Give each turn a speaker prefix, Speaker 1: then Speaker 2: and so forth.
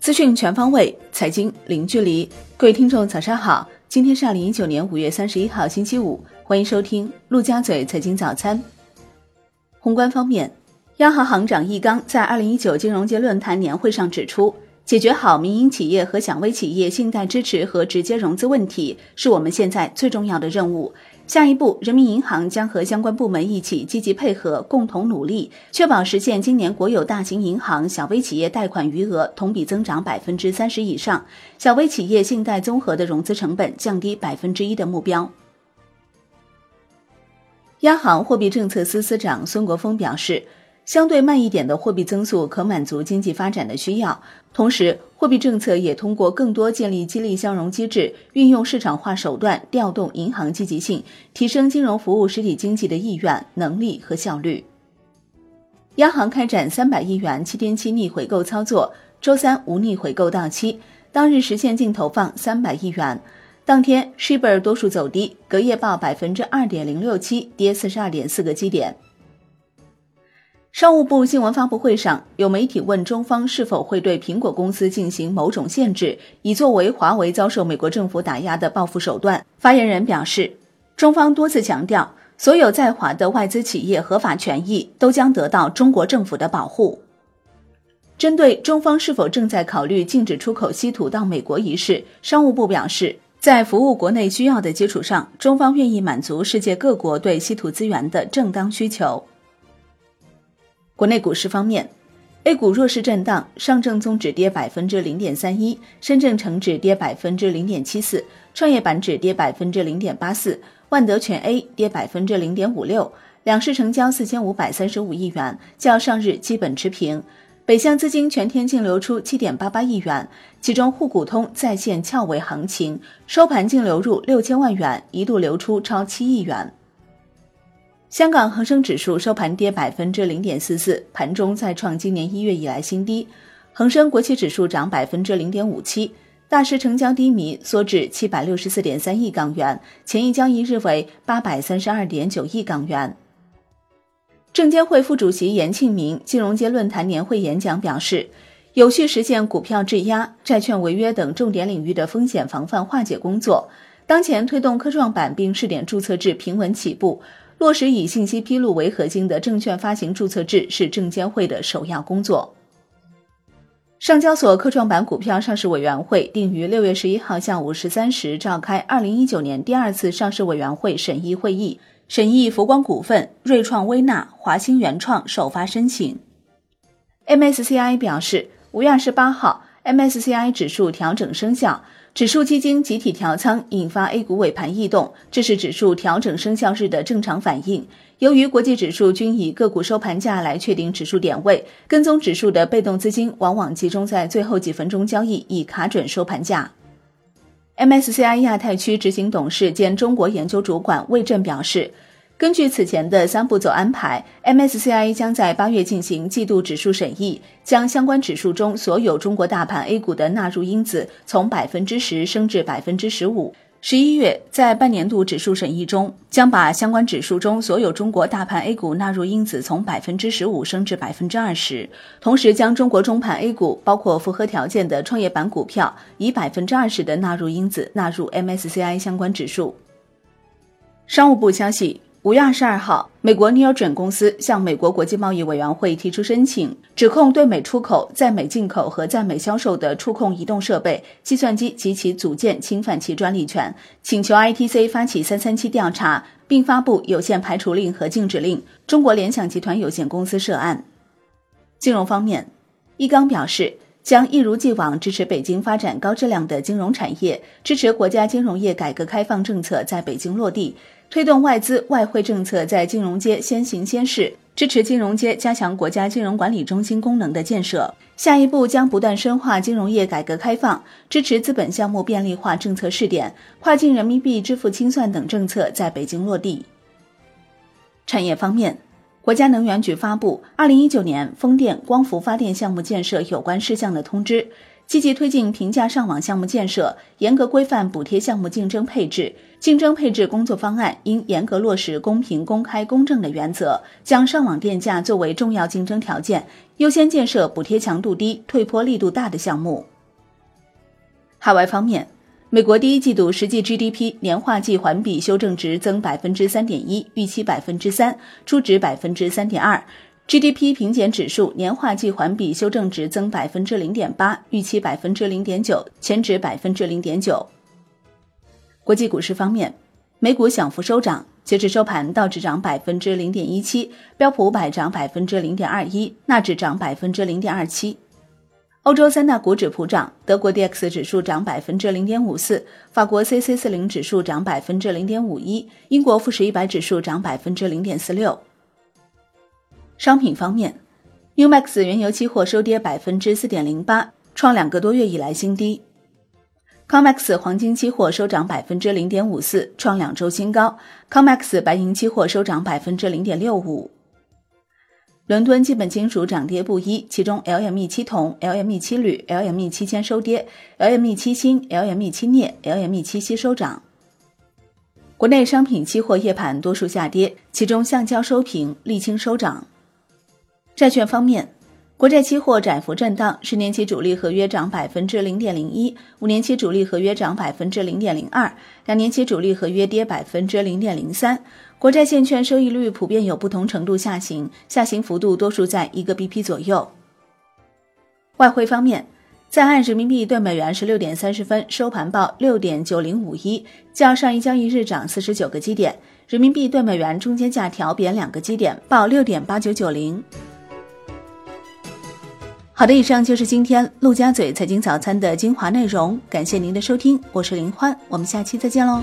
Speaker 1: 资讯全方位，财经零距离。各位听众，早上好！今天是二零一九年五月三十一号，星期五。欢迎收听陆家嘴财经早餐。宏观方面，央行行长易纲在二零一九金融街论坛年会上指出，解决好民营企业和小微企业信贷支持和直接融资问题，是我们现在最重要的任务。下一步，人民银行将和相关部门一起积极配合，共同努力，确保实现今年国有大型银行、小微企业贷款余额同比增长百分之三十以上，小微企业信贷综合的融资成本降低百分之一的目标。央行货币政策司司长孙国峰表示，相对慢一点的货币增速可满足经济发展的需要，同时货币政策也通过更多建立激励相融机制，运用市场化手段调动银行积极性，提升金融服务实体经济的意愿、能力和效率。央行开展三百亿元七天期逆回购操作，周三无逆回购到期，当日实现净投放三百亿元。当天，shibor 多数走低，隔夜报百分之二点零六七，跌四十二点四个基点。商务部新闻发布会上，有媒体问中方是否会对苹果公司进行某种限制，以作为华为遭受美国政府打压的报复手段。发言人表示，中方多次强调，所有在华的外资企业合法权益都将得到中国政府的保护。针对中方是否正在考虑禁止出口稀土到美国一事，商务部表示。在服务国内需要的基础上，中方愿意满足世界各国对稀土资源的正当需求。国内股市方面，A 股弱势震荡，上证综指跌百分之零点三一，深证成指跌百分之零点七四，创业板指跌百分之零点八四，万德全 A 跌百分之零点五六，两市成交四千五百三十五亿元，较上日基本持平。北向资金全天净流出七点八八亿元，其中沪股通再现翘尾行情，收盘净流入六千万元，一度流出超七亿元。香港恒生指数收盘跌百分之零点四四，盘中再创今年一月以来新低。恒生国企指数涨百分之零点五七，大市成交低迷，缩至七百六十四点三亿港元，前一交易日为八百三十二点九亿港元。证监会副主席严庆明金融街论坛年会演讲表示，有序实现股票质押、债券违约等重点领域的风险防范化解工作。当前推动科创板并试点注册制平稳起步，落实以信息披露为核心的证券发行注册制是证监会的首要工作。上交所科创板股票上市委员会定于六月十一号下午十三时召开二零一九年第二次上市委员会审议会议。审议佛光股份、瑞创微纳、华兴原创首发申请。MSCI 表示，五月二十八号，MSCI 指数调整生效，指数基金集体调仓，引发 A 股尾盘异动，这是指数调整生效日的正常反应。由于国际指数均以个股收盘价来确定指数点位，跟踪指数的被动资金往往集中在最后几分钟交易，以卡准收盘价。MSCI 亚太区执行董事兼中国研究主管魏震表示，根据此前的三步走安排，MSCI 将在八月进行季度指数审议，将相关指数中所有中国大盘 A 股的纳入因子从百分之十升至百分之十五。十一月，在半年度指数审议中，将把相关指数中所有中国大盘 A 股纳入因子从百分之十五升至百分之二十，同时将中国中盘 A 股，包括符合条件的创业板股票，以百分之二十的纳入因子纳入 MSCI 相关指数。商务部消息。五月二十二号，美国 Neogen 公司向美国国际贸易委员会提出申请，指控对美出口、在美进口和在美销售的触控移动设备、计算机及其组件侵犯其专利权，请求 ITC 发起三三七调查，并发布有限排除令和禁止令。中国联想集团有限公司涉案。金融方面，易纲表示。将一如既往支持北京发展高质量的金融产业，支持国家金融业改革开放政策在北京落地，推动外资外汇政策在金融街先行先试，支持金融街加强国家金融管理中心功能的建设。下一步将不断深化金融业改革开放，支持资本项目便利化政策试点，跨境人民币支付清算等政策在北京落地。产业方面。国家能源局发布《二零一九年风电光伏发电项目建设有关事项的通知》，积极推进平价上网项目建设，严格规范补贴项目竞争配置。竞争配置工作方案应严格落实公平、公开、公正的原则，将上网电价作为重要竞争条件，优先建设补贴强度低、退坡力度大的项目。海外方面，美国第一季度实际 GDP 年化季环比修正值增百分之三点一，预期百分之三，初值百分之三点二。GDP 平减指数年化季环比修正值增百分之零点八，预期百分之零点九，前值百分之零点九。国际股市方面，美股小幅收涨，截至收盘，道指涨百分之零点一七，标普五百涨百分之零点二一，纳指涨百分之零点二七。欧洲三大股指普涨，德国 D X 指数涨百分之零点五四，法国 C C 四零指数涨百分之零点五一，英国富时一百指数涨百分之零点四六。商品方面，New Max 原油期货收跌百分之四点零八，创两个多月以来新低。COMEX 黄金期货收涨百分之零点五四，创两周新高。COMEX 白银期货收涨百分之零点六五。伦敦基本金属涨跌不一，其中 LME 七铜、LME 七铝、LME 七铅收跌，LME 七锌、LME 七镍、LME 七锡收涨。国内商品期货夜盘多数下跌，其中橡胶收平，沥青收涨。债券方面。国债期货窄幅震荡，十年期主力合约涨百分之零点零一，五年期主力合约涨百分之零点零二，两年期主力合约跌百分之零点零三。国债现券收益率普遍有不同程度下行，下行幅度多数在一个 BP 左右。外汇方面，在岸人民币对美元十六点三十分收盘报六点九零五一，较上一交易日涨四十九个基点，人民币对美元中间价调贬两个基点，报六点八九九零。好的，以上就是今天陆家嘴财经早餐的精华内容，感谢您的收听，我是林欢，我们下期再见喽。